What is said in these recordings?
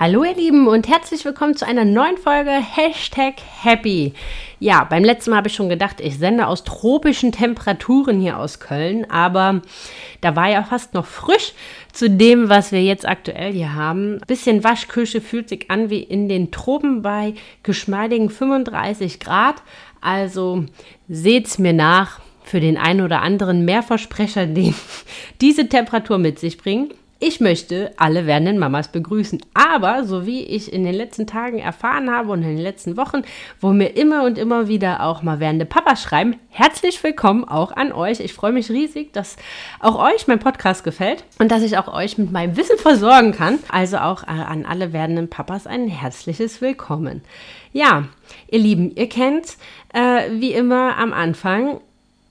Hallo ihr Lieben und herzlich willkommen zu einer neuen Folge Hashtag Happy. Ja, beim letzten Mal habe ich schon gedacht, ich sende aus tropischen Temperaturen hier aus Köln, aber da war ja fast noch frisch zu dem, was wir jetzt aktuell hier haben. Bisschen Waschküche fühlt sich an wie in den Tropen bei geschmeidigen 35 Grad. Also seht's mir nach für den einen oder anderen Mehrversprecher, den diese Temperatur mit sich bringen. Ich möchte alle werdenden Mamas begrüßen. Aber, so wie ich in den letzten Tagen erfahren habe und in den letzten Wochen, wo mir immer und immer wieder auch mal werdende Papas schreiben, herzlich willkommen auch an euch. Ich freue mich riesig, dass auch euch mein Podcast gefällt und dass ich auch euch mit meinem Wissen versorgen kann. Also auch äh, an alle werdenden Papas ein herzliches Willkommen. Ja, ihr Lieben, ihr kennt äh, wie immer am Anfang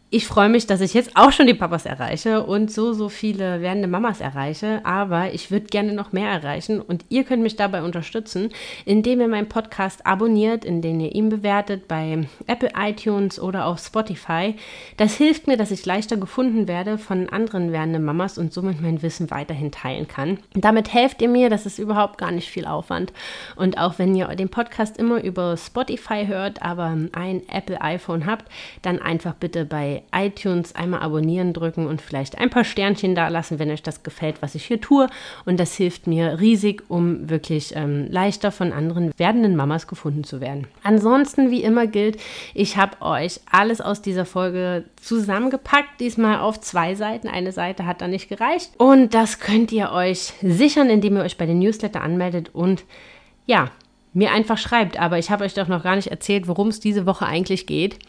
ich freue mich, dass ich jetzt auch schon die Papas erreiche und so, so viele werdende Mamas erreiche. Aber ich würde gerne noch mehr erreichen und ihr könnt mich dabei unterstützen, indem ihr meinen Podcast abonniert, indem ihr ihn bewertet bei Apple iTunes oder auf Spotify. Das hilft mir, dass ich leichter gefunden werde von anderen werdenden Mamas und somit mein Wissen weiterhin teilen kann. Damit helft ihr mir, das ist überhaupt gar nicht viel Aufwand. Und auch wenn ihr den Podcast immer über Spotify hört, aber ein Apple iPhone habt, dann einfach bitte bei iTunes einmal abonnieren drücken und vielleicht ein paar Sternchen da lassen, wenn euch das gefällt, was ich hier tue. Und das hilft mir riesig, um wirklich ähm, leichter von anderen werdenden Mamas gefunden zu werden. Ansonsten, wie immer gilt, ich habe euch alles aus dieser Folge zusammengepackt, diesmal auf zwei Seiten. Eine Seite hat da nicht gereicht. Und das könnt ihr euch sichern, indem ihr euch bei den Newsletter anmeldet und ja, mir einfach schreibt. Aber ich habe euch doch noch gar nicht erzählt, worum es diese Woche eigentlich geht.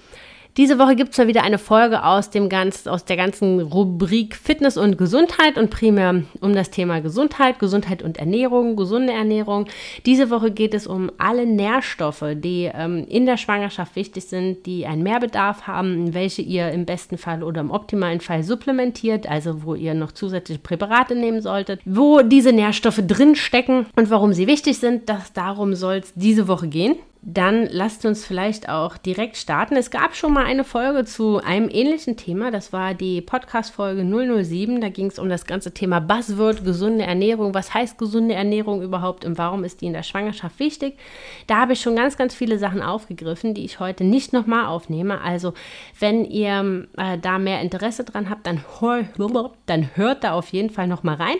Diese Woche gibt es mal wieder eine Folge aus, dem ganz, aus der ganzen Rubrik Fitness und Gesundheit und primär um das Thema Gesundheit, Gesundheit und Ernährung, gesunde Ernährung. Diese Woche geht es um alle Nährstoffe, die ähm, in der Schwangerschaft wichtig sind, die einen Mehrbedarf haben, welche ihr im besten Fall oder im optimalen Fall supplementiert, also wo ihr noch zusätzliche Präparate nehmen solltet, wo diese Nährstoffe drin stecken und warum sie wichtig sind. Das, darum soll es diese Woche gehen dann lasst uns vielleicht auch direkt starten. Es gab schon mal eine Folge zu einem ähnlichen Thema. Das war die Podcast-Folge 007. Da ging es um das ganze Thema Buzzword, gesunde Ernährung. Was heißt gesunde Ernährung überhaupt und warum ist die in der Schwangerschaft wichtig? Da habe ich schon ganz, ganz viele Sachen aufgegriffen, die ich heute nicht nochmal aufnehme. Also, wenn ihr äh, da mehr Interesse dran habt, dann, dann hört da auf jeden Fall nochmal rein.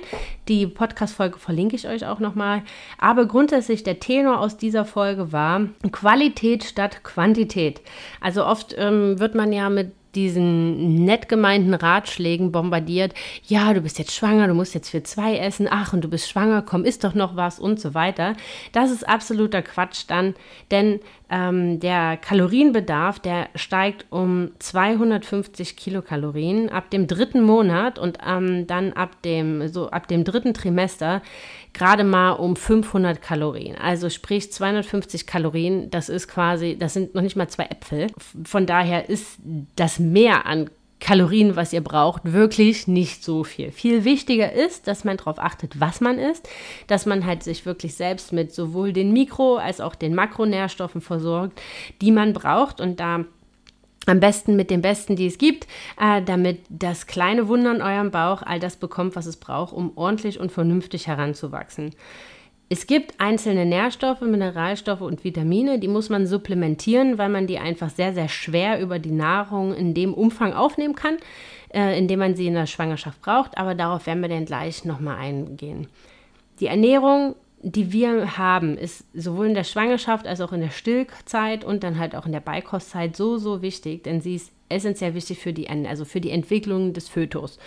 Die Podcast-Folge verlinke ich euch auch nochmal. Aber grundsätzlich der Tenor aus dieser Folge war, Qualität statt Quantität. Also oft ähm, wird man ja mit diesen nett gemeinten Ratschlägen bombardiert. Ja, du bist jetzt schwanger, du musst jetzt für zwei essen. Ach, und du bist schwanger, komm, isst doch noch was und so weiter. Das ist absoluter Quatsch dann, denn ähm, der Kalorienbedarf, der steigt um 250 Kilokalorien ab dem dritten Monat und ähm, dann ab dem, so ab dem dritten Trimester gerade mal um 500 Kalorien. Also sprich 250 Kalorien, das ist quasi, das sind noch nicht mal zwei Äpfel. Von daher ist das Mehr an Kalorien, was ihr braucht, wirklich nicht so viel. Viel wichtiger ist, dass man darauf achtet, was man isst, dass man halt sich wirklich selbst mit sowohl den Mikro- als auch den Makronährstoffen versorgt, die man braucht und da am besten mit dem Besten, die es gibt, äh, damit das kleine Wunder in eurem Bauch all das bekommt, was es braucht, um ordentlich und vernünftig heranzuwachsen. Es gibt einzelne Nährstoffe, Mineralstoffe und Vitamine, die muss man supplementieren, weil man die einfach sehr, sehr schwer über die Nahrung in dem Umfang aufnehmen kann, äh, in dem man sie in der Schwangerschaft braucht. Aber darauf werden wir dann gleich nochmal eingehen. Die Ernährung die wir haben, ist sowohl in der Schwangerschaft als auch in der Stillzeit und dann halt auch in der Beikostzeit so, so wichtig, denn sie ist essentiell wichtig für die, also für die Entwicklung des Fötus.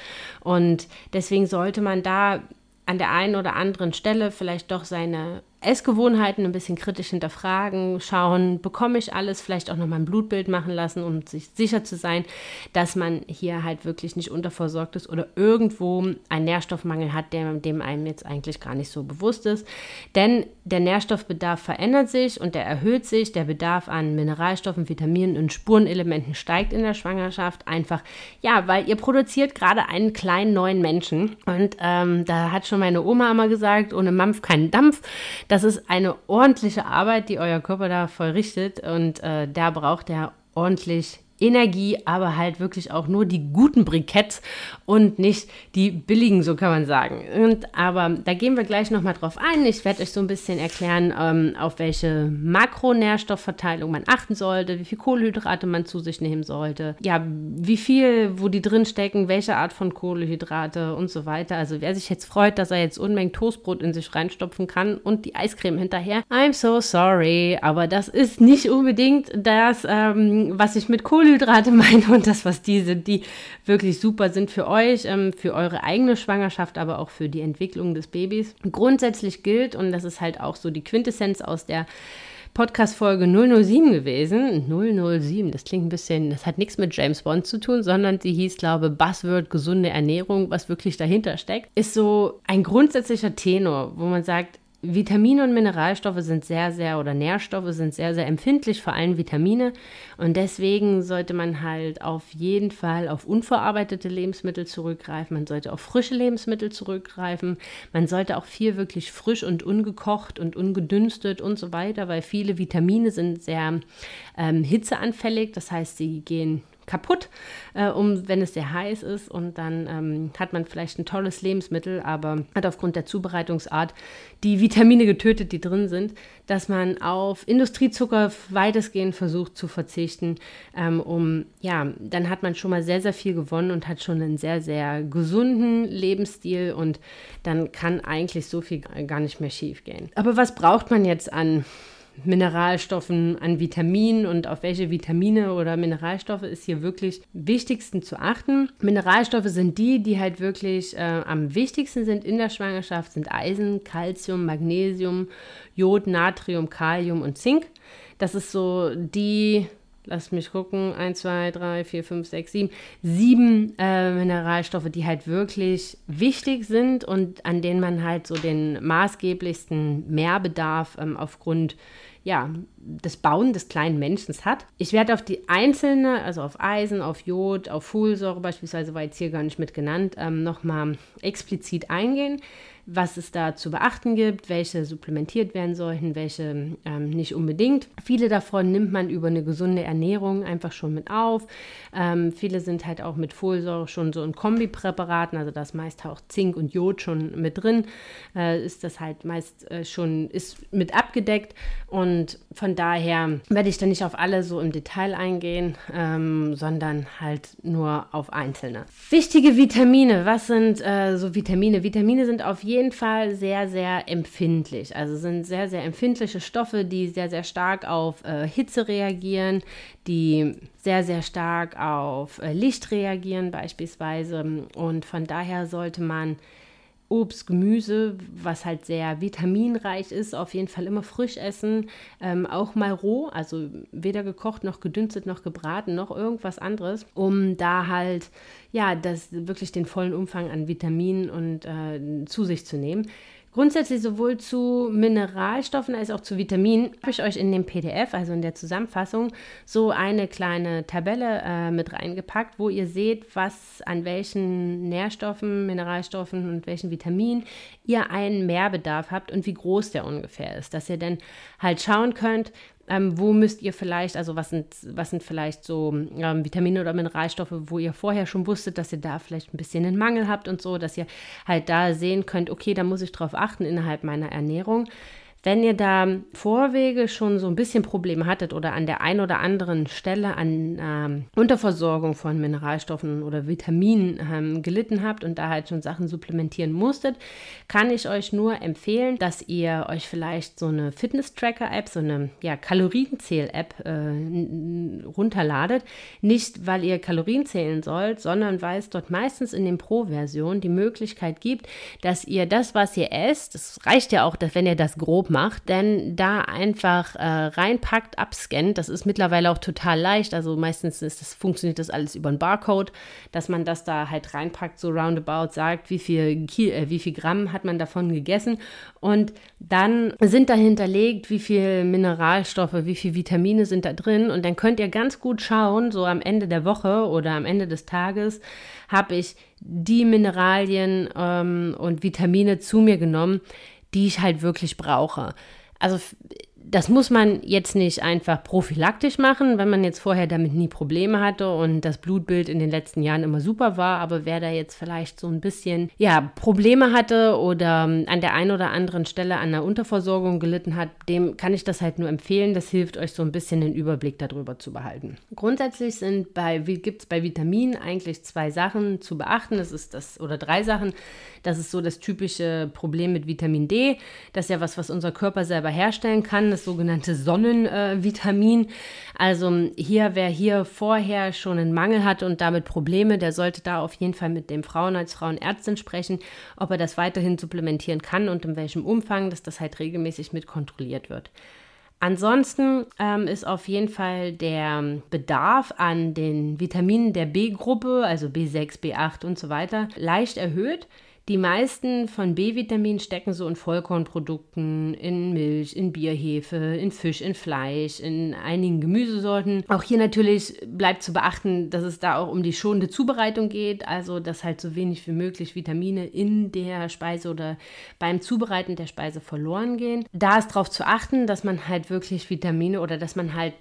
Und deswegen sollte man da an der einen oder anderen Stelle vielleicht doch seine Essgewohnheiten ein bisschen kritisch hinterfragen, schauen, bekomme ich alles, vielleicht auch nochmal ein Blutbild machen lassen, um sich sicher zu sein, dass man hier halt wirklich nicht unterversorgt ist oder irgendwo einen Nährstoffmangel hat, der, dem einem jetzt eigentlich gar nicht so bewusst ist. Denn der Nährstoffbedarf verändert sich und der erhöht sich. Der Bedarf an Mineralstoffen, Vitaminen und Spurenelementen steigt in der Schwangerschaft einfach, ja, weil ihr produziert gerade einen kleinen neuen Menschen. Und ähm, da hat schon meine Oma immer gesagt, ohne Mampf keinen Dampf. Das ist eine ordentliche Arbeit, die euer Körper da vollrichtet. Und äh, da braucht er ordentlich Energie, aber halt wirklich auch nur die guten Briketts und nicht die billigen, so kann man sagen. Und, aber da gehen wir gleich nochmal drauf ein. Ich werde euch so ein bisschen erklären, ähm, auf welche Makronährstoffverteilung man achten sollte, wie viel Kohlenhydrate man zu sich nehmen sollte, ja, wie viel, wo die drin stecken, welche Art von Kohlenhydrate und so weiter. Also wer sich jetzt freut, dass er jetzt Unmengen Toastbrot in sich reinstopfen kann und die Eiscreme hinterher, I'm so sorry, aber das ist nicht unbedingt das, ähm, was ich mit Kohlenhydraten Kohlenhydrate meine und das, was die sind, die wirklich super sind für euch, ähm, für eure eigene Schwangerschaft, aber auch für die Entwicklung des Babys. Grundsätzlich gilt, und das ist halt auch so die Quintessenz aus der Podcast-Folge 007 gewesen. 007, das klingt ein bisschen, das hat nichts mit James Bond zu tun, sondern sie hieß, glaube ich, Buzzword gesunde Ernährung, was wirklich dahinter steckt. Ist so ein grundsätzlicher Tenor, wo man sagt, Vitamine und Mineralstoffe sind sehr, sehr, oder Nährstoffe sind sehr, sehr empfindlich, vor allem Vitamine. Und deswegen sollte man halt auf jeden Fall auf unverarbeitete Lebensmittel zurückgreifen. Man sollte auf frische Lebensmittel zurückgreifen. Man sollte auch viel wirklich frisch und ungekocht und ungedünstet und so weiter, weil viele Vitamine sind sehr ähm, hitzeanfällig. Das heißt, sie gehen kaputt, äh, um, wenn es sehr heiß ist. Und dann ähm, hat man vielleicht ein tolles Lebensmittel, aber hat aufgrund der Zubereitungsart die Vitamine getötet, die drin sind, dass man auf Industriezucker weitestgehend versucht zu verzichten, ähm, um, ja, dann hat man schon mal sehr, sehr viel gewonnen und hat schon einen sehr, sehr gesunden Lebensstil und dann kann eigentlich so viel gar nicht mehr schief gehen. Aber was braucht man jetzt an Mineralstoffen, an Vitaminen und auf welche Vitamine oder Mineralstoffe ist hier wirklich wichtigsten zu achten. Mineralstoffe sind die, die halt wirklich äh, am wichtigsten sind in der Schwangerschaft, sind Eisen, Calcium, Magnesium, Jod, Natrium, Kalium und Zink. Das ist so die lass mich gucken, 1, 2, 3, 4, 5, 6, 7, sieben äh, Mineralstoffe, die halt wirklich wichtig sind und an denen man halt so den maßgeblichsten Mehrbedarf ähm, aufgrund ja, des Bauen des kleinen Menschen hat. Ich werde auf die einzelne, also auf Eisen, auf Jod, auf Folsäure beispielsweise, war jetzt hier gar nicht mit genannt, ähm, nochmal explizit eingehen was es da zu beachten gibt, welche supplementiert werden sollten, welche ähm, nicht unbedingt. Viele davon nimmt man über eine gesunde Ernährung einfach schon mit auf. Ähm, viele sind halt auch mit Folsäure schon so in Kombipräparaten, also das meist auch Zink und Jod schon mit drin, äh, ist das halt meist äh, schon ist mit abgedeckt und von daher werde ich da nicht auf alle so im Detail eingehen, ähm, sondern halt nur auf einzelne. Wichtige Vitamine, was sind äh, so Vitamine? Vitamine sind auf jeden jeden Fall sehr, sehr empfindlich. Also sind sehr, sehr empfindliche Stoffe, die sehr, sehr stark auf äh, Hitze reagieren, die sehr, sehr stark auf äh, Licht reagieren beispielsweise. Und von daher sollte man Obst, Gemüse, was halt sehr vitaminreich ist, auf jeden Fall immer frisch essen, ähm, auch mal roh, also weder gekocht noch gedünstet noch gebraten noch irgendwas anderes, um da halt ja das wirklich den vollen Umfang an Vitaminen und äh, zu sich zu nehmen. Grundsätzlich sowohl zu Mineralstoffen als auch zu Vitaminen habe ich euch in dem PDF, also in der Zusammenfassung, so eine kleine Tabelle äh, mit reingepackt, wo ihr seht, was an welchen Nährstoffen, Mineralstoffen und welchen Vitaminen ihr einen Mehrbedarf habt und wie groß der ungefähr ist, dass ihr dann halt schauen könnt, ähm, wo müsst ihr vielleicht, also was sind, was sind vielleicht so ähm, Vitamine oder Mineralstoffe, wo ihr vorher schon wusstet, dass ihr da vielleicht ein bisschen einen Mangel habt und so, dass ihr halt da sehen könnt, okay, da muss ich drauf achten innerhalb meiner Ernährung. Wenn ihr da Vorwege schon so ein bisschen Probleme hattet oder an der einen oder anderen Stelle an ähm, Unterversorgung von Mineralstoffen oder Vitaminen ähm, gelitten habt und da halt schon Sachen supplementieren musstet, kann ich euch nur empfehlen, dass ihr euch vielleicht so eine Fitness-Tracker-App, so eine ja, Kalorienzähl-App äh, runterladet. Nicht, weil ihr Kalorien zählen sollt, sondern weil es dort meistens in den Pro-Versionen die Möglichkeit gibt, dass ihr das, was ihr esst, das reicht ja auch, dass wenn ihr das grob macht, denn da einfach äh, reinpackt, abscannt. Das ist mittlerweile auch total leicht. Also meistens ist das, funktioniert das alles über einen Barcode, dass man das da halt reinpackt, so roundabout sagt, wie viel, Kil äh, wie viel Gramm hat man davon gegessen. Und dann sind da hinterlegt, wie viel Mineralstoffe, wie viel Vitamine sind da drin. Und dann könnt ihr ganz gut schauen, so am Ende der Woche oder am Ende des Tages, habe ich die Mineralien ähm, und Vitamine zu mir genommen, die ich halt wirklich brauche. Also das muss man jetzt nicht einfach prophylaktisch machen, wenn man jetzt vorher damit nie Probleme hatte und das Blutbild in den letzten Jahren immer super war. Aber wer da jetzt vielleicht so ein bisschen ja, Probleme hatte oder ähm, an der einen oder anderen Stelle an der Unterversorgung gelitten hat, dem kann ich das halt nur empfehlen. Das hilft euch so ein bisschen den Überblick darüber zu behalten. Grundsätzlich sind bei, gibt es bei Vitaminen eigentlich zwei Sachen zu beachten. Das ist das, oder drei Sachen. Das ist so das typische Problem mit Vitamin D. Das ist ja was, was unser Körper selber herstellen kann, das sogenannte Sonnenvitamin. Äh, also hier, wer hier vorher schon einen Mangel hat und damit Probleme, der sollte da auf jeden Fall mit dem Frauen als Frauenärztin sprechen, ob er das weiterhin supplementieren kann und in welchem Umfang, dass das halt regelmäßig mit kontrolliert wird. Ansonsten ähm, ist auf jeden Fall der Bedarf an den Vitaminen der B-Gruppe, also B6, B8 und so weiter, leicht erhöht. Die meisten von B-Vitamin stecken so in Vollkornprodukten, in Milch, in Bierhefe, in Fisch, in Fleisch, in einigen Gemüsesorten. Auch hier natürlich bleibt zu beachten, dass es da auch um die schonende Zubereitung geht, also dass halt so wenig wie möglich Vitamine in der Speise oder beim Zubereiten der Speise verloren gehen. Da ist darauf zu achten, dass man halt wirklich Vitamine oder dass man halt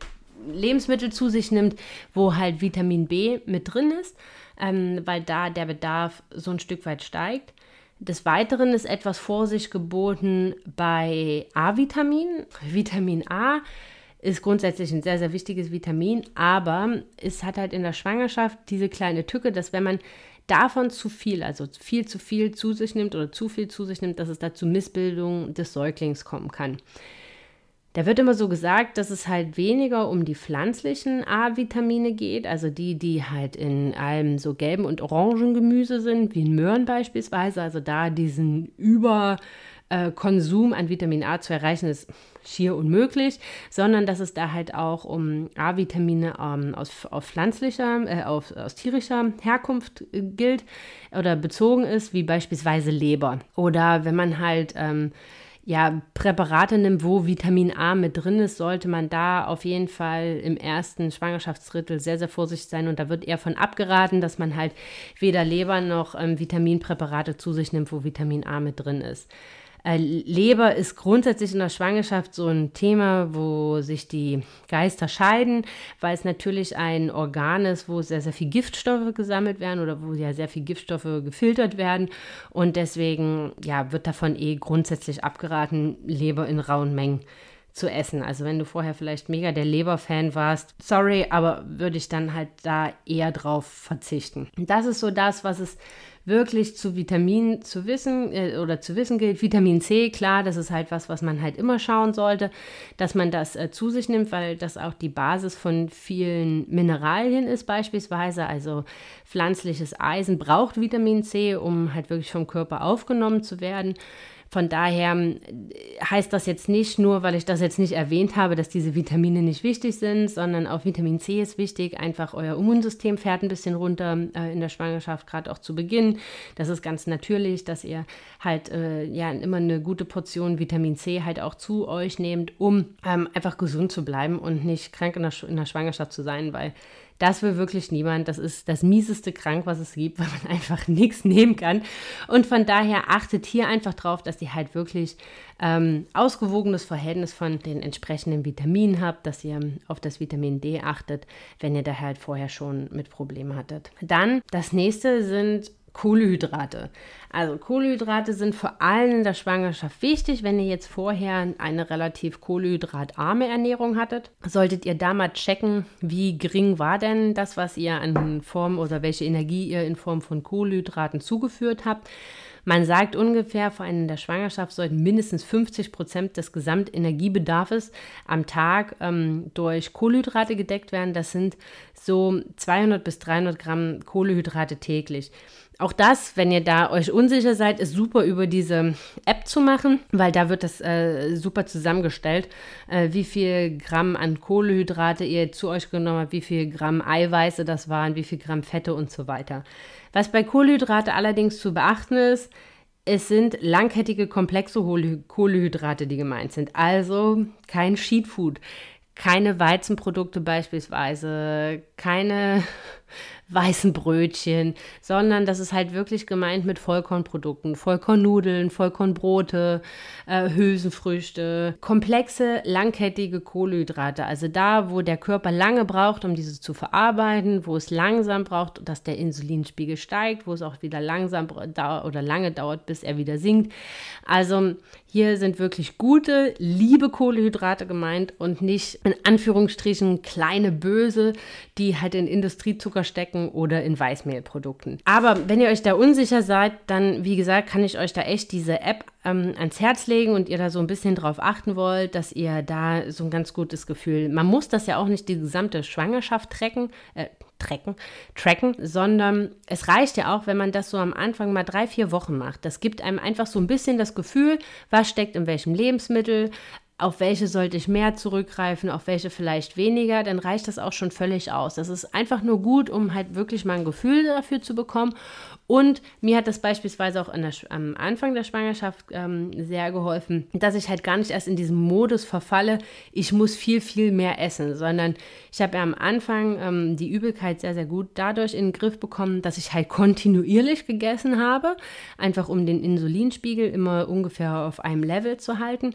Lebensmittel zu sich nimmt, wo halt Vitamin B mit drin ist ähm, weil da der Bedarf so ein Stück weit steigt. Des Weiteren ist etwas Vorsicht geboten bei A-Vitamin. Vitamin A ist grundsätzlich ein sehr, sehr wichtiges Vitamin, aber es hat halt in der Schwangerschaft diese kleine Tücke, dass wenn man davon zu viel, also viel zu viel zu sich nimmt oder zu viel zu sich nimmt, dass es da zu Missbildung des Säuglings kommen kann. Da wird immer so gesagt, dass es halt weniger um die pflanzlichen A-Vitamine geht, also die, die halt in allem so gelben und orangen Gemüse sind, wie in Möhren beispielsweise. Also da diesen Überkonsum an Vitamin A zu erreichen, ist schier unmöglich, sondern dass es da halt auch um A-Vitamine ähm, aus, aus pflanzlicher, äh, auf, aus tierischer Herkunft äh, gilt oder bezogen ist, wie beispielsweise Leber. Oder wenn man halt ähm, ja, Präparate nimmt, wo Vitamin A mit drin ist, sollte man da auf jeden Fall im ersten Schwangerschaftsdrittel sehr, sehr vorsichtig sein. Und da wird eher von abgeraten, dass man halt weder Leber noch ähm, Vitaminpräparate zu sich nimmt, wo Vitamin A mit drin ist. Äh, Leber ist grundsätzlich in der Schwangerschaft so ein Thema, wo sich die Geister scheiden, weil es natürlich ein Organ ist, wo sehr, sehr viel Giftstoffe gesammelt werden oder wo ja sehr viel Giftstoffe gefiltert werden. Und deswegen ja, wird davon eh grundsätzlich abgeraten, Leber in rauen Mengen zu essen. Also wenn du vorher vielleicht mega der Leberfan warst, sorry, aber würde ich dann halt da eher drauf verzichten. Das ist so das, was es wirklich zu Vitaminen zu wissen äh, oder zu wissen gilt. Vitamin C, klar, das ist halt was, was man halt immer schauen sollte, dass man das äh, zu sich nimmt, weil das auch die Basis von vielen Mineralien ist beispielsweise. Also pflanzliches Eisen braucht Vitamin C, um halt wirklich vom Körper aufgenommen zu werden. Von daher äh, heißt das jetzt nicht nur, weil ich das jetzt nicht erwähnt habe, dass diese Vitamine nicht wichtig sind, sondern auch Vitamin C ist wichtig. Einfach euer Immunsystem fährt ein bisschen runter äh, in der Schwangerschaft, gerade auch zu Beginn. Das ist ganz natürlich, dass ihr halt äh, ja immer eine gute Portion Vitamin C halt auch zu euch nehmt, um ähm, einfach gesund zu bleiben und nicht krank in der, in der Schwangerschaft zu sein, weil das will wirklich niemand. Das ist das mieseste Krank, was es gibt, weil man einfach nichts nehmen kann. Und von daher achtet hier einfach drauf, dass ihr halt wirklich ähm, ausgewogenes Verhältnis von den entsprechenden Vitaminen habt, dass ihr auf das Vitamin D achtet, wenn ihr da halt vorher schon mit Problemen hattet. Dann das nächste sind Kohlenhydrate. Also Kohlenhydrate sind vor allem in der Schwangerschaft wichtig. Wenn ihr jetzt vorher eine relativ kohlenhydratarme Ernährung hattet, solltet ihr da mal checken, wie gering war denn das, was ihr an Form oder welche Energie ihr in Form von Kohlenhydraten zugeführt habt. Man sagt ungefähr, vor allem in der Schwangerschaft sollten mindestens 50 Prozent des Gesamtenergiebedarfs am Tag ähm, durch Kohlenhydrate gedeckt werden. Das sind so 200 bis 300 Gramm Kohlenhydrate täglich. Auch das, wenn ihr da euch unsicher seid, ist super über diese App zu machen, weil da wird das äh, super zusammengestellt, äh, wie viel Gramm an Kohlenhydrate ihr zu euch genommen habt, wie viel Gramm Eiweiße das waren, wie viel Gramm Fette und so weiter. Was bei Kohlenhydrate allerdings zu beachten ist, es sind langkettige komplexe Kohlenhydrate, die gemeint sind. Also kein Sheetfood, keine Weizenprodukte beispielsweise, keine weißen Brötchen, sondern das ist halt wirklich gemeint mit Vollkornprodukten, Vollkornnudeln, Vollkornbrote, äh, Hülsenfrüchte, komplexe, langkettige Kohlenhydrate. Also da, wo der Körper lange braucht, um diese zu verarbeiten, wo es langsam braucht, dass der Insulinspiegel steigt, wo es auch wieder langsam oder lange dauert, bis er wieder sinkt. Also hier sind wirklich gute, liebe Kohlenhydrate gemeint und nicht in Anführungsstrichen kleine Böse, die halt in Industriezucker stecken oder in Weißmehlprodukten. Aber wenn ihr euch da unsicher seid, dann, wie gesagt, kann ich euch da echt diese App ähm, ans Herz legen und ihr da so ein bisschen drauf achten wollt, dass ihr da so ein ganz gutes Gefühl, man muss das ja auch nicht die gesamte Schwangerschaft trecken, äh, tracken, tracken, sondern es reicht ja auch, wenn man das so am Anfang mal drei, vier Wochen macht. Das gibt einem einfach so ein bisschen das Gefühl, was steckt in welchem Lebensmittel, auf welche sollte ich mehr zurückgreifen, auf welche vielleicht weniger, dann reicht das auch schon völlig aus. Das ist einfach nur gut, um halt wirklich mal ein Gefühl dafür zu bekommen. Und mir hat das beispielsweise auch der, am Anfang der Schwangerschaft ähm, sehr geholfen, dass ich halt gar nicht erst in diesem Modus verfalle, ich muss viel, viel mehr essen, sondern ich habe ja am Anfang ähm, die Übelkeit sehr, sehr gut dadurch in den Griff bekommen, dass ich halt kontinuierlich gegessen habe, einfach um den Insulinspiegel immer ungefähr auf einem Level zu halten.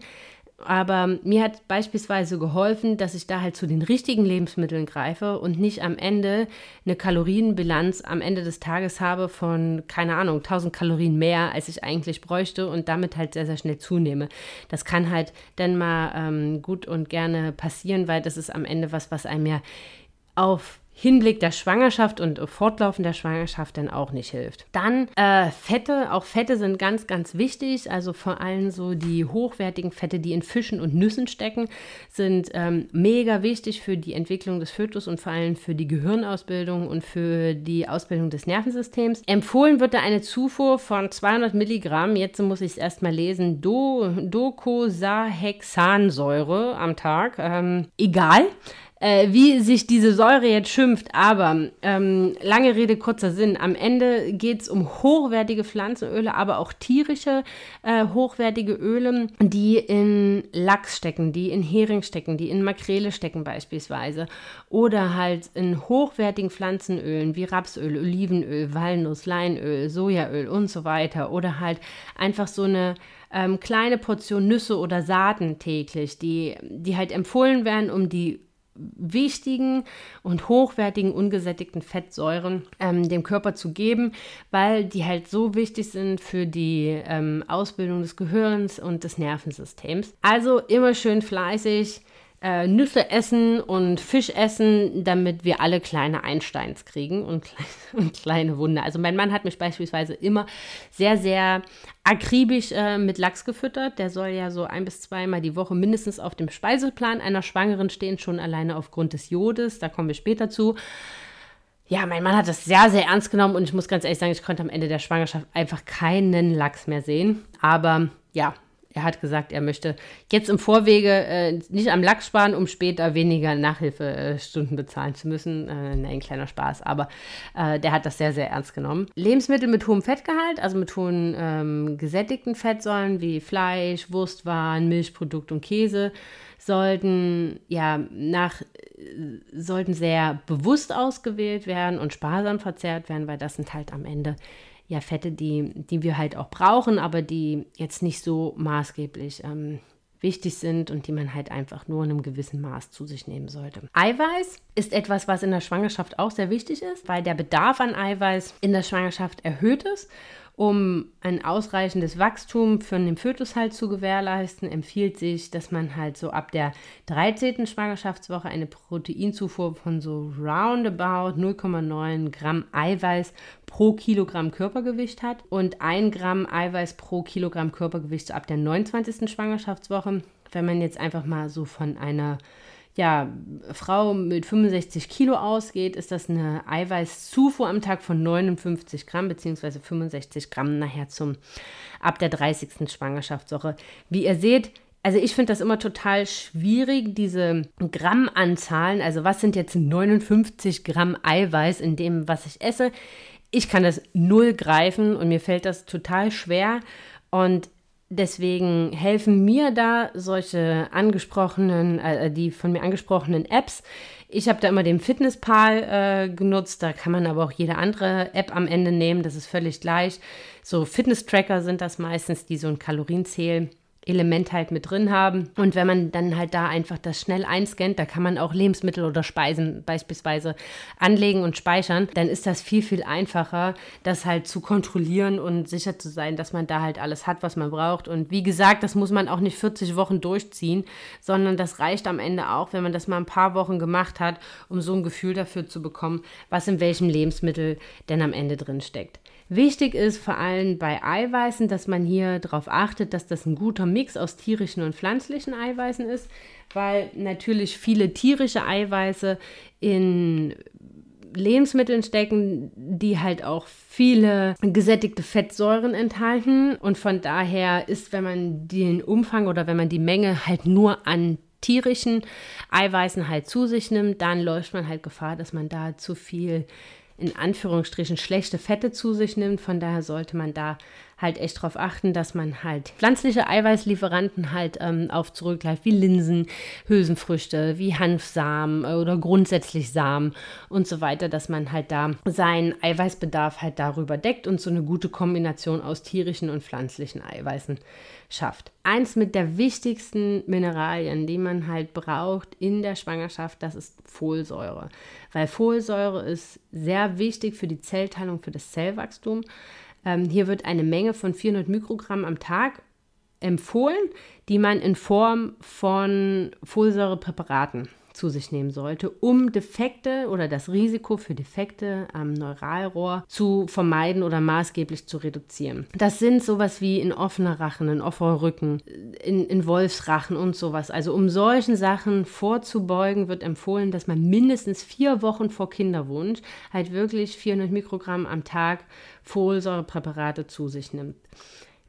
Aber mir hat beispielsweise geholfen, dass ich da halt zu den richtigen Lebensmitteln greife und nicht am Ende eine Kalorienbilanz am Ende des Tages habe von, keine Ahnung, 1000 Kalorien mehr, als ich eigentlich bräuchte und damit halt sehr, sehr schnell zunehme. Das kann halt dann mal ähm, gut und gerne passieren, weil das ist am Ende was, was einem ja auf Hinblick der Schwangerschaft und Fortlaufen der Schwangerschaft dann auch nicht hilft. Dann äh, Fette, auch Fette sind ganz, ganz wichtig. Also vor allem so die hochwertigen Fette, die in Fischen und Nüssen stecken, sind ähm, mega wichtig für die Entwicklung des Fötus und vor allem für die Gehirnausbildung und für die Ausbildung des Nervensystems. Empfohlen wird da eine Zufuhr von 200 Milligramm, jetzt muss ich es erstmal lesen, Do Docosahexansäure am Tag. Ähm, egal äh, wie sich diese Säure jetzt schimpft. Aber ähm, lange Rede, kurzer Sinn. Am Ende geht es um hochwertige Pflanzenöle, aber auch tierische äh, hochwertige Öle, die in Lachs stecken, die in Hering stecken, die in Makrele stecken beispielsweise. Oder halt in hochwertigen Pflanzenölen wie Rapsöl, Olivenöl, Walnuss, Leinöl, Sojaöl und so weiter. Oder halt einfach so eine ähm, kleine Portion Nüsse oder Saaten täglich, die, die halt empfohlen werden, um die wichtigen und hochwertigen ungesättigten Fettsäuren ähm, dem Körper zu geben, weil die halt so wichtig sind für die ähm, Ausbildung des Gehirns und des Nervensystems. Also immer schön fleißig äh, Nüsse essen und Fisch essen, damit wir alle kleine Einsteins kriegen und, und, kleine Wunder. Also mein Mann hat mich beispielsweise immer sehr, sehr akribisch äh, mit Lachs gefüttert. Der soll ja so ein bis zweimal die Woche mindestens auf dem Speiseplan einer Schwangeren stehen, schon alleine aufgrund des Jodes. Da kommen wir später zu. Ja, mein Mann hat das sehr, sehr ernst genommen und ich muss ganz ehrlich sagen, ich konnte am Ende der Schwangerschaft einfach keinen Lachs mehr sehen. Aber ja, er hat gesagt, er möchte jetzt im Vorwege äh, nicht am Lachs sparen, um später weniger Nachhilfestunden bezahlen zu müssen. Äh, ein kleiner Spaß, aber äh, der hat das sehr, sehr ernst genommen. Lebensmittel mit hohem Fettgehalt, also mit hohen ähm, gesättigten Fettsäuren wie Fleisch, Wurstwaren, Milchprodukt und Käse sollten ja nach sollten sehr bewusst ausgewählt werden und sparsam verzehrt werden, weil das sind halt am Ende ja, Fette, die, die wir halt auch brauchen, aber die jetzt nicht so maßgeblich ähm, wichtig sind und die man halt einfach nur in einem gewissen Maß zu sich nehmen sollte. Eiweiß ist etwas, was in der Schwangerschaft auch sehr wichtig ist, weil der Bedarf an Eiweiß in der Schwangerschaft erhöht ist um ein ausreichendes Wachstum für den Fötus halt zu gewährleisten, empfiehlt sich, dass man halt so ab der 13. Schwangerschaftswoche eine Proteinzufuhr von so roundabout 0,9 Gramm Eiweiß pro Kilogramm Körpergewicht hat und 1 Gramm Eiweiß pro Kilogramm Körpergewicht so ab der 29. Schwangerschaftswoche. Wenn man jetzt einfach mal so von einer ja, Frau mit 65 Kilo ausgeht, ist das eine Eiweißzufuhr am Tag von 59 Gramm bzw. 65 Gramm nachher zum ab der 30. Schwangerschaftswoche. Wie ihr seht, also ich finde das immer total schwierig, diese Grammanzahlen. Also was sind jetzt 59 Gramm Eiweiß in dem, was ich esse? Ich kann das null greifen und mir fällt das total schwer. Und Deswegen helfen mir da solche angesprochenen, äh, die von mir angesprochenen Apps. Ich habe da immer den Fitnesspal äh, genutzt, da kann man aber auch jede andere App am Ende nehmen, das ist völlig gleich. So Fitness-Tracker sind das meistens, die so ein Kalorienzähl Element halt mit drin haben. Und wenn man dann halt da einfach das schnell einscannt, da kann man auch Lebensmittel oder Speisen beispielsweise anlegen und speichern, dann ist das viel, viel einfacher, das halt zu kontrollieren und sicher zu sein, dass man da halt alles hat, was man braucht. Und wie gesagt, das muss man auch nicht 40 Wochen durchziehen, sondern das reicht am Ende auch, wenn man das mal ein paar Wochen gemacht hat, um so ein Gefühl dafür zu bekommen, was in welchem Lebensmittel denn am Ende drin steckt. Wichtig ist vor allem bei Eiweißen, dass man hier darauf achtet, dass das ein guter Mix aus tierischen und pflanzlichen Eiweißen ist, weil natürlich viele tierische Eiweiße in Lebensmitteln stecken, die halt auch viele gesättigte Fettsäuren enthalten. Und von daher ist, wenn man den Umfang oder wenn man die Menge halt nur an tierischen Eiweißen halt zu sich nimmt, dann läuft man halt Gefahr, dass man da zu viel in Anführungsstrichen schlechte Fette zu sich nimmt. Von daher sollte man da halt echt darauf achten, dass man halt pflanzliche Eiweißlieferanten halt ähm, auf zurückgreift, wie Linsen, Hülsenfrüchte, wie Hanfsamen oder grundsätzlich Samen und so weiter, dass man halt da seinen Eiweißbedarf halt darüber deckt und so eine gute Kombination aus tierischen und pflanzlichen Eiweißen schafft. Eins mit der wichtigsten Mineralien, die man halt braucht in der Schwangerschaft, das ist Folsäure. Weil Folsäure ist sehr wichtig für die Zellteilung, für das Zellwachstum. Ähm, hier wird eine Menge von 400 Mikrogramm am Tag empfohlen, die man in Form von Folsäurepräparaten zu sich nehmen sollte, um Defekte oder das Risiko für Defekte am Neuralrohr zu vermeiden oder maßgeblich zu reduzieren. Das sind sowas wie in offener Rachen, in offener Rücken, in, in Wolfsrachen und sowas. Also um solchen Sachen vorzubeugen, wird empfohlen, dass man mindestens vier Wochen vor Kinderwunsch halt wirklich 400 Mikrogramm am Tag Folsäurepräparate zu sich nimmt.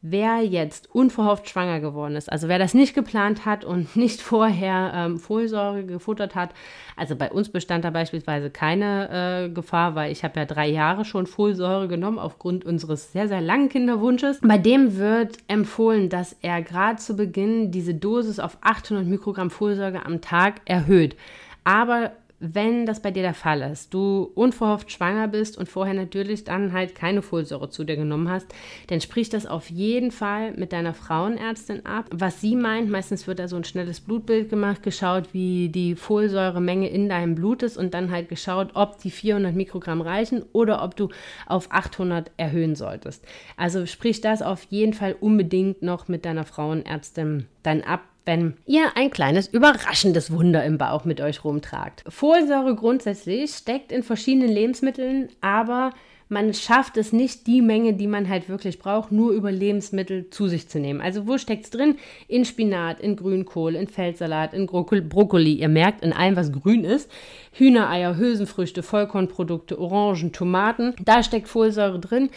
Wer jetzt unverhofft schwanger geworden ist, also wer das nicht geplant hat und nicht vorher ähm, Folsäure gefuttert hat, also bei uns bestand da beispielsweise keine äh, Gefahr, weil ich habe ja drei Jahre schon Folsäure genommen aufgrund unseres sehr, sehr langen Kinderwunsches. Bei dem wird empfohlen, dass er gerade zu Beginn diese Dosis auf 800 Mikrogramm Folsäure am Tag erhöht. Aber wenn das bei dir der Fall ist, du unverhofft schwanger bist und vorher natürlich dann halt keine Folsäure zu dir genommen hast, dann sprich das auf jeden Fall mit deiner Frauenärztin ab. Was sie meint, meistens wird da so ein schnelles Blutbild gemacht, geschaut, wie die Folsäuremenge in deinem Blut ist und dann halt geschaut, ob die 400 Mikrogramm reichen oder ob du auf 800 erhöhen solltest. Also sprich das auf jeden Fall unbedingt noch mit deiner Frauenärztin dann ab wenn ihr ein kleines überraschendes Wunder im Bauch mit euch rumtragt. Folsäure grundsätzlich steckt in verschiedenen Lebensmitteln, aber man schafft es nicht, die Menge, die man halt wirklich braucht, nur über Lebensmittel zu sich zu nehmen. Also wo steckt es drin? In Spinat, in Grünkohl, in Feldsalat, in Brokkoli. Ihr merkt, in allem, was grün ist. Hühnereier, Hülsenfrüchte, Vollkornprodukte, Orangen, Tomaten. Da steckt Folsäure drin.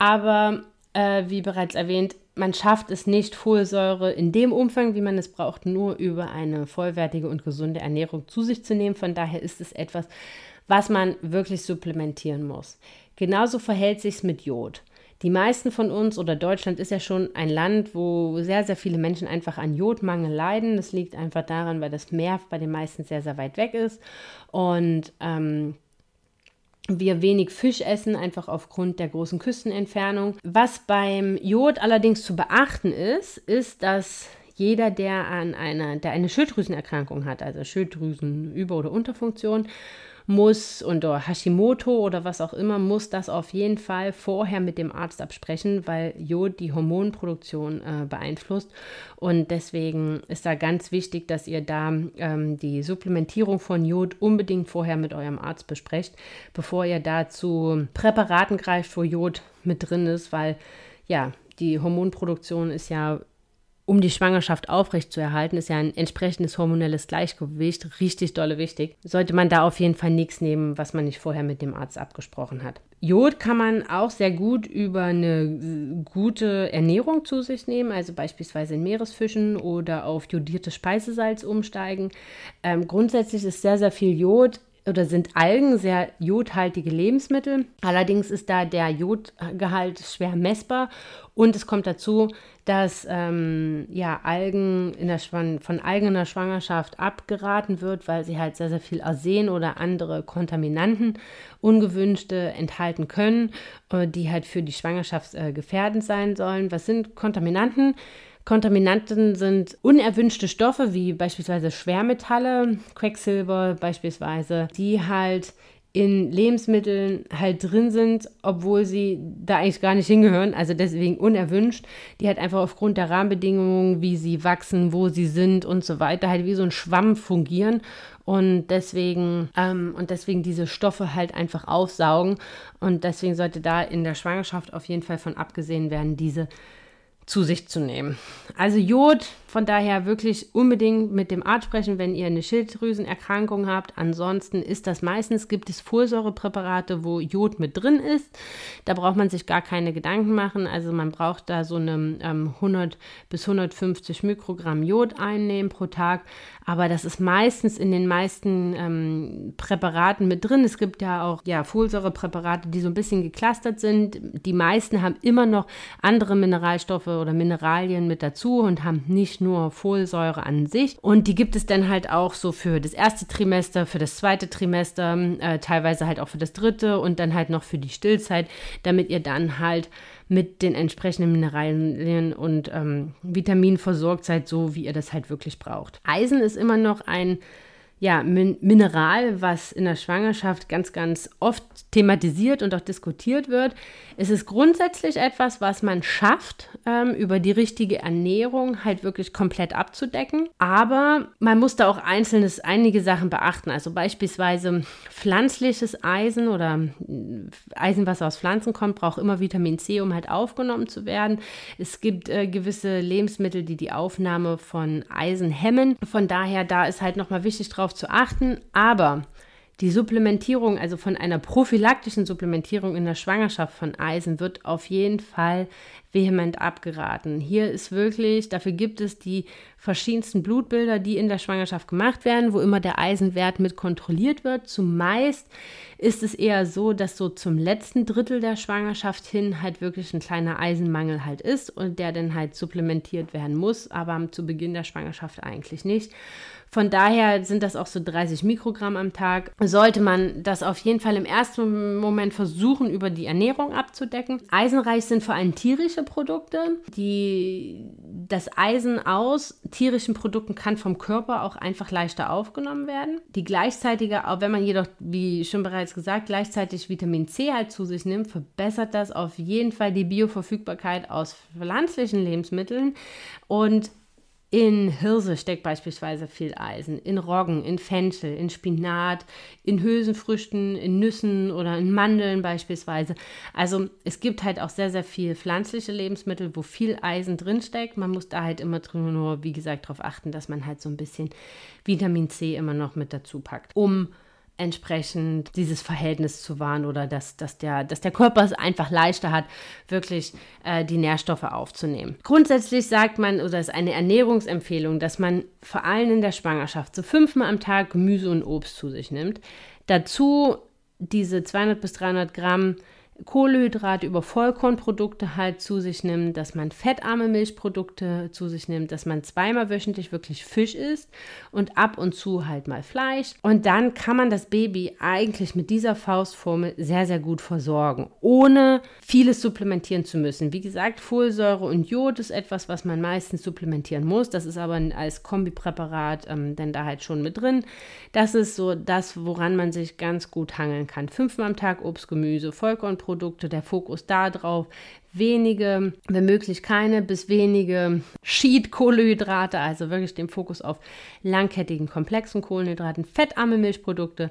Aber äh, wie bereits erwähnt, man schafft es nicht, Folsäure in dem Umfang, wie man es braucht, nur über eine vollwertige und gesunde Ernährung zu sich zu nehmen. Von daher ist es etwas, was man wirklich supplementieren muss. Genauso verhält sich es mit Jod. Die meisten von uns oder Deutschland ist ja schon ein Land, wo sehr, sehr viele Menschen einfach an Jodmangel leiden. Das liegt einfach daran, weil das Meer bei den meisten sehr, sehr weit weg ist. Und ähm, wir wenig Fisch essen, einfach aufgrund der großen Küstenentfernung. Was beim Jod allerdings zu beachten ist, ist, dass jeder, der an einer, der eine Schilddrüsenerkrankung hat, also Schilddrüsenüber- oder Unterfunktion, muss oder Hashimoto oder was auch immer, muss das auf jeden Fall vorher mit dem Arzt absprechen, weil Jod die Hormonproduktion äh, beeinflusst. Und deswegen ist da ganz wichtig, dass ihr da ähm, die Supplementierung von Jod unbedingt vorher mit eurem Arzt besprecht, bevor ihr da zu Präparaten greift, wo Jod mit drin ist, weil ja, die Hormonproduktion ist ja um die Schwangerschaft aufrechtzuerhalten, ist ja ein entsprechendes hormonelles Gleichgewicht richtig dolle wichtig. Sollte man da auf jeden Fall nichts nehmen, was man nicht vorher mit dem Arzt abgesprochen hat. Jod kann man auch sehr gut über eine gute Ernährung zu sich nehmen, also beispielsweise in Meeresfischen oder auf jodiertes Speisesalz umsteigen. Ähm, grundsätzlich ist sehr, sehr viel Jod oder sind Algen sehr jodhaltige Lebensmittel. Allerdings ist da der Jodgehalt schwer messbar und es kommt dazu, dass ähm, ja, Algen in der von Algen in der Schwangerschaft abgeraten wird, weil sie halt sehr, sehr viel Arsen oder andere Kontaminanten, ungewünschte, enthalten können, äh, die halt für die Schwangerschaft äh, gefährdend sein sollen. Was sind Kontaminanten? Kontaminanten sind unerwünschte Stoffe wie beispielsweise Schwermetalle, Quecksilber beispielsweise, die halt in Lebensmitteln halt drin sind, obwohl sie da eigentlich gar nicht hingehören, also deswegen unerwünscht, die halt einfach aufgrund der Rahmenbedingungen, wie sie wachsen, wo sie sind und so weiter, halt wie so ein Schwamm fungieren und deswegen ähm, und deswegen diese Stoffe halt einfach aufsaugen. Und deswegen sollte da in der Schwangerschaft auf jeden Fall von abgesehen werden, diese zu sich zu nehmen. Also Jod, von daher wirklich unbedingt mit dem Arzt sprechen, wenn ihr eine Schilddrüsenerkrankung habt. Ansonsten ist das meistens, gibt es Folsäurepräparate, wo Jod mit drin ist. Da braucht man sich gar keine Gedanken machen. Also man braucht da so eine ähm, 100 bis 150 Mikrogramm Jod einnehmen pro Tag. Aber das ist meistens in den meisten ähm, Präparaten mit drin. Es gibt ja auch ja, Folsäurepräparate, die so ein bisschen geklustert sind. Die meisten haben immer noch andere Mineralstoffe oder Mineralien mit dazu und haben nicht nur Folsäure an sich. Und die gibt es dann halt auch so für das erste Trimester, für das zweite Trimester, äh, teilweise halt auch für das dritte und dann halt noch für die Stillzeit, damit ihr dann halt mit den entsprechenden Mineralien und ähm, Vitaminen versorgt seid, so wie ihr das halt wirklich braucht. Eisen ist immer noch ein ja, Min Mineral, was in der Schwangerschaft ganz, ganz oft thematisiert und auch diskutiert wird. Es ist grundsätzlich etwas, was man schafft, ähm, über die richtige Ernährung halt wirklich komplett abzudecken. Aber man muss da auch einzelnes, einige Sachen beachten. Also beispielsweise pflanzliches Eisen oder äh, Eisen, was aus Pflanzen kommt, braucht immer Vitamin C, um halt aufgenommen zu werden. Es gibt äh, gewisse Lebensmittel, die die Aufnahme von Eisen hemmen. Von daher, da ist halt nochmal wichtig drauf zu achten. Aber die Supplementierung, also von einer prophylaktischen Supplementierung in der Schwangerschaft von Eisen, wird auf jeden Fall vehement abgeraten. Hier ist wirklich, dafür gibt es die verschiedensten Blutbilder, die in der Schwangerschaft gemacht werden, wo immer der Eisenwert mit kontrolliert wird. Zumeist ist es eher so, dass so zum letzten Drittel der Schwangerschaft hin halt wirklich ein kleiner Eisenmangel halt ist und der dann halt supplementiert werden muss, aber zu Beginn der Schwangerschaft eigentlich nicht. Von daher sind das auch so 30 Mikrogramm am Tag. Sollte man das auf jeden Fall im ersten Moment versuchen, über die Ernährung abzudecken. Eisenreich sind vor allem tierische Produkte. Die, das Eisen aus tierischen Produkten kann vom Körper auch einfach leichter aufgenommen werden. Die gleichzeitige, auch wenn man jedoch, wie schon bereits gesagt, gleichzeitig Vitamin C halt zu sich nimmt, verbessert das auf jeden Fall die Bioverfügbarkeit aus pflanzlichen Lebensmitteln und in Hirse steckt beispielsweise viel Eisen, in Roggen, in Fenchel, in Spinat, in Hülsenfrüchten, in Nüssen oder in Mandeln beispielsweise. Also es gibt halt auch sehr, sehr viel pflanzliche Lebensmittel, wo viel Eisen drinsteckt. Man muss da halt immer nur, wie gesagt, darauf achten, dass man halt so ein bisschen Vitamin C immer noch mit dazu packt, um entsprechend dieses Verhältnis zu wahren oder dass, dass, der, dass der Körper es einfach leichter hat, wirklich äh, die Nährstoffe aufzunehmen. Grundsätzlich sagt man, oder ist eine Ernährungsempfehlung, dass man vor allem in der Schwangerschaft so fünfmal am Tag Gemüse und Obst zu sich nimmt. Dazu diese 200 bis 300 Gramm Kohlenhydrate über Vollkornprodukte halt zu sich nimmt, dass man fettarme Milchprodukte zu sich nimmt, dass man zweimal wöchentlich wirklich Fisch isst und ab und zu halt mal Fleisch. Und dann kann man das Baby eigentlich mit dieser Faustformel sehr, sehr gut versorgen, ohne vieles supplementieren zu müssen. Wie gesagt, Folsäure und Jod ist etwas, was man meistens supplementieren muss. Das ist aber als Kombipräparat ähm, denn da halt schon mit drin. Das ist so das, woran man sich ganz gut hangeln kann. Fünfmal am Tag Obst, Gemüse, Vollkornprodukte Produkte, der Fokus da drauf, wenige, wenn möglich keine bis wenige Sheet-Kohlenhydrate, also wirklich den Fokus auf langkettigen, komplexen Kohlenhydraten, fettarme Milchprodukte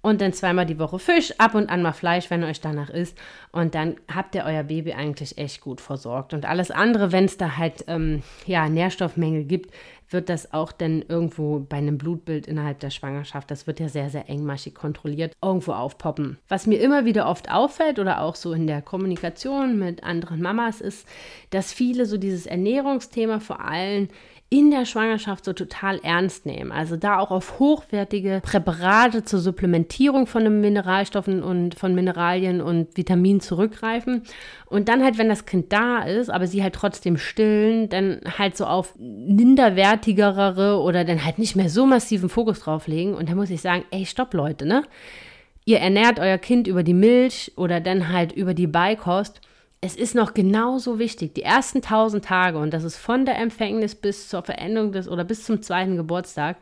und dann zweimal die Woche Fisch, ab und an mal Fleisch, wenn euch danach ist. Und dann habt ihr euer Baby eigentlich echt gut versorgt. Und alles andere, wenn es da halt ähm, ja, Nährstoffmängel gibt, wird das auch dann irgendwo bei einem Blutbild innerhalb der Schwangerschaft, das wird ja sehr, sehr engmaschig kontrolliert, irgendwo aufpoppen. Was mir immer wieder oft auffällt oder auch so in der Kommunikation mit anderen Mamas ist, dass viele so dieses Ernährungsthema vor allem in der Schwangerschaft so total ernst nehmen. Also da auch auf hochwertige Präparate zu supplementieren Supplementierung von Mineralstoffen und von Mineralien und Vitaminen zurückgreifen. Und dann halt, wenn das Kind da ist, aber sie halt trotzdem stillen, dann halt so auf minderwertigere oder dann halt nicht mehr so massiven Fokus drauf legen. Und da muss ich sagen, ey, stopp Leute, ne? Ihr ernährt euer Kind über die Milch oder dann halt über die Beikost es ist noch genauso wichtig, die ersten tausend Tage, und das ist von der Empfängnis bis zur Veränderung des oder bis zum zweiten Geburtstag,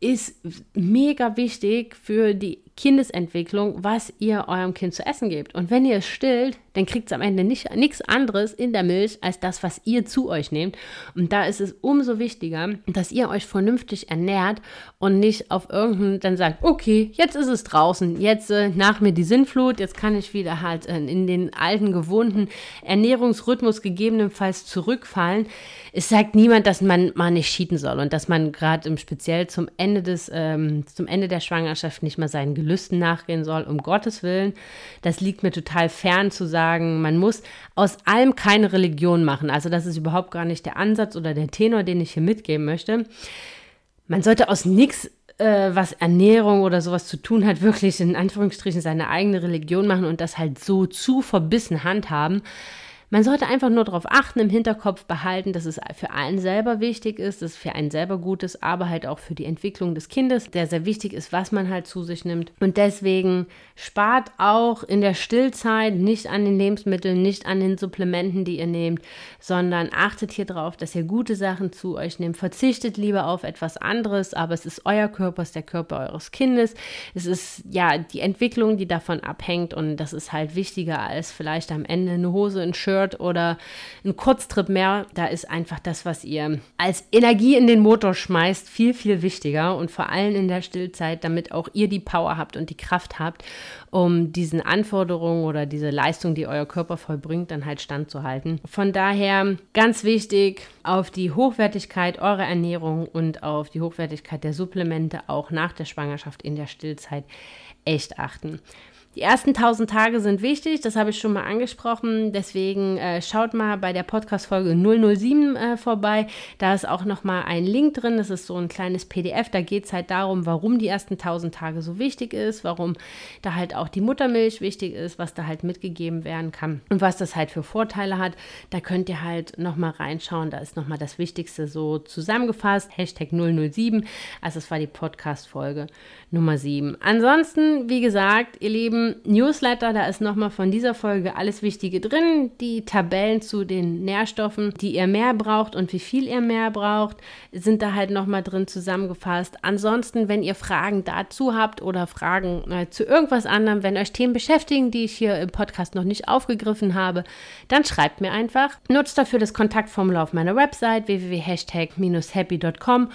ist mega wichtig für die Kindesentwicklung, was ihr eurem Kind zu essen gebt. Und wenn ihr es stillt, dann kriegt es am Ende nicht, nichts anderes in der Milch als das, was ihr zu euch nehmt. Und da ist es umso wichtiger, dass ihr euch vernünftig ernährt und nicht auf irgendeinen dann sagt, okay, jetzt ist es draußen, jetzt äh, nach mir die Sinnflut, jetzt kann ich wieder halt äh, in den alten gewohnten Ernährungsrhythmus gegebenenfalls zurückfallen. Es sagt niemand, dass man mal nicht cheaten soll und dass man gerade speziell zum Ende des, ähm, zum Ende der Schwangerschaft nicht mal seinen Gelüsten nachgehen soll, um Gottes Willen. Das liegt mir total fern zu sagen, man muss aus allem keine Religion machen. Also das ist überhaupt gar nicht der Ansatz oder der Tenor, den ich hier mitgeben möchte. Man sollte aus nichts äh, was Ernährung oder sowas zu tun hat, wirklich in Anführungsstrichen seine eigene Religion machen und das halt so zu verbissen handhaben. Man sollte einfach nur darauf achten, im Hinterkopf behalten, dass es für einen selber wichtig ist, dass es für einen selber gut ist, aber halt auch für die Entwicklung des Kindes, der sehr wichtig ist, was man halt zu sich nimmt. Und deswegen spart auch in der Stillzeit nicht an den Lebensmitteln, nicht an den Supplementen, die ihr nehmt, sondern achtet hier drauf, dass ihr gute Sachen zu euch nehmt. Verzichtet lieber auf etwas anderes, aber es ist euer Körper, es ist der Körper eures Kindes. Es ist ja die Entwicklung, die davon abhängt und das ist halt wichtiger als vielleicht am Ende eine Hose, ein Shirt Shirt oder ein Kurztrip mehr, da ist einfach das, was ihr als Energie in den Motor schmeißt, viel, viel wichtiger und vor allem in der Stillzeit, damit auch ihr die Power habt und die Kraft habt, um diesen Anforderungen oder diese Leistung, die euer Körper vollbringt, dann halt standzuhalten. Von daher ganz wichtig, auf die Hochwertigkeit eurer Ernährung und auf die Hochwertigkeit der Supplemente auch nach der Schwangerschaft in der Stillzeit echt achten. Die ersten 1000 Tage sind wichtig, das habe ich schon mal angesprochen. Deswegen äh, schaut mal bei der Podcast-Folge 007 äh, vorbei. Da ist auch nochmal ein Link drin. Das ist so ein kleines PDF. Da geht es halt darum, warum die ersten 1000 Tage so wichtig ist, warum da halt auch die Muttermilch wichtig ist, was da halt mitgegeben werden kann und was das halt für Vorteile hat. Da könnt ihr halt nochmal reinschauen. Da ist nochmal das Wichtigste so zusammengefasst. Hashtag 007. Also, es war die Podcast-Folge Nummer 7. Ansonsten, wie gesagt, ihr Lieben, Newsletter, da ist nochmal von dieser Folge alles Wichtige drin. Die Tabellen zu den Nährstoffen, die ihr mehr braucht und wie viel ihr mehr braucht, sind da halt nochmal drin zusammengefasst. Ansonsten, wenn ihr Fragen dazu habt oder Fragen äh, zu irgendwas anderem, wenn euch Themen beschäftigen, die ich hier im Podcast noch nicht aufgegriffen habe, dann schreibt mir einfach. Nutzt dafür das Kontaktformular auf meiner Website www.hashtag-happy.com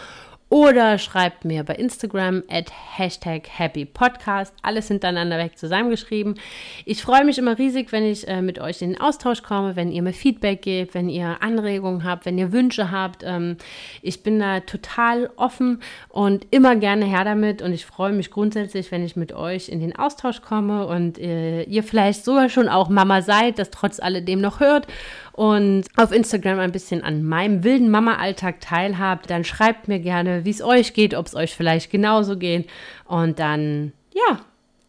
oder schreibt mir bei Instagram at Hashtag Happy Podcast. Alles hintereinander weg zusammengeschrieben. Ich freue mich immer riesig, wenn ich äh, mit euch in den Austausch komme, wenn ihr mir Feedback gebt, wenn ihr Anregungen habt, wenn ihr Wünsche habt. Ähm, ich bin da total offen und immer gerne her damit. Und ich freue mich grundsätzlich, wenn ich mit euch in den Austausch komme und äh, ihr vielleicht sogar schon auch Mama seid, das trotz alledem noch hört und auf Instagram ein bisschen an meinem wilden Mama-Alltag teilhabt, dann schreibt mir gerne, wie es euch geht, ob es euch vielleicht genauso geht. Und dann, ja,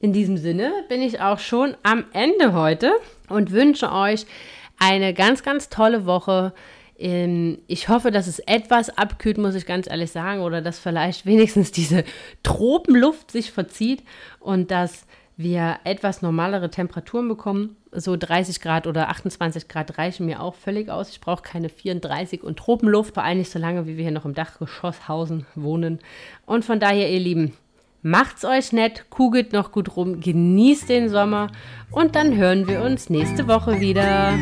in diesem Sinne bin ich auch schon am Ende heute und wünsche euch eine ganz, ganz tolle Woche. Ähm, ich hoffe, dass es etwas abkühlt, muss ich ganz ehrlich sagen, oder dass vielleicht wenigstens diese Tropenluft sich verzieht und dass wir etwas normalere Temperaturen bekommen so 30 Grad oder 28 Grad reichen mir auch völlig aus. Ich brauche keine 34 und Tropenluft, vor allem nicht so lange, wie wir hier noch im Dachgeschoss hausen, wohnen. Und von daher, ihr Lieben, macht's euch nett, kugelt noch gut rum, genießt den Sommer und dann hören wir uns nächste Woche wieder.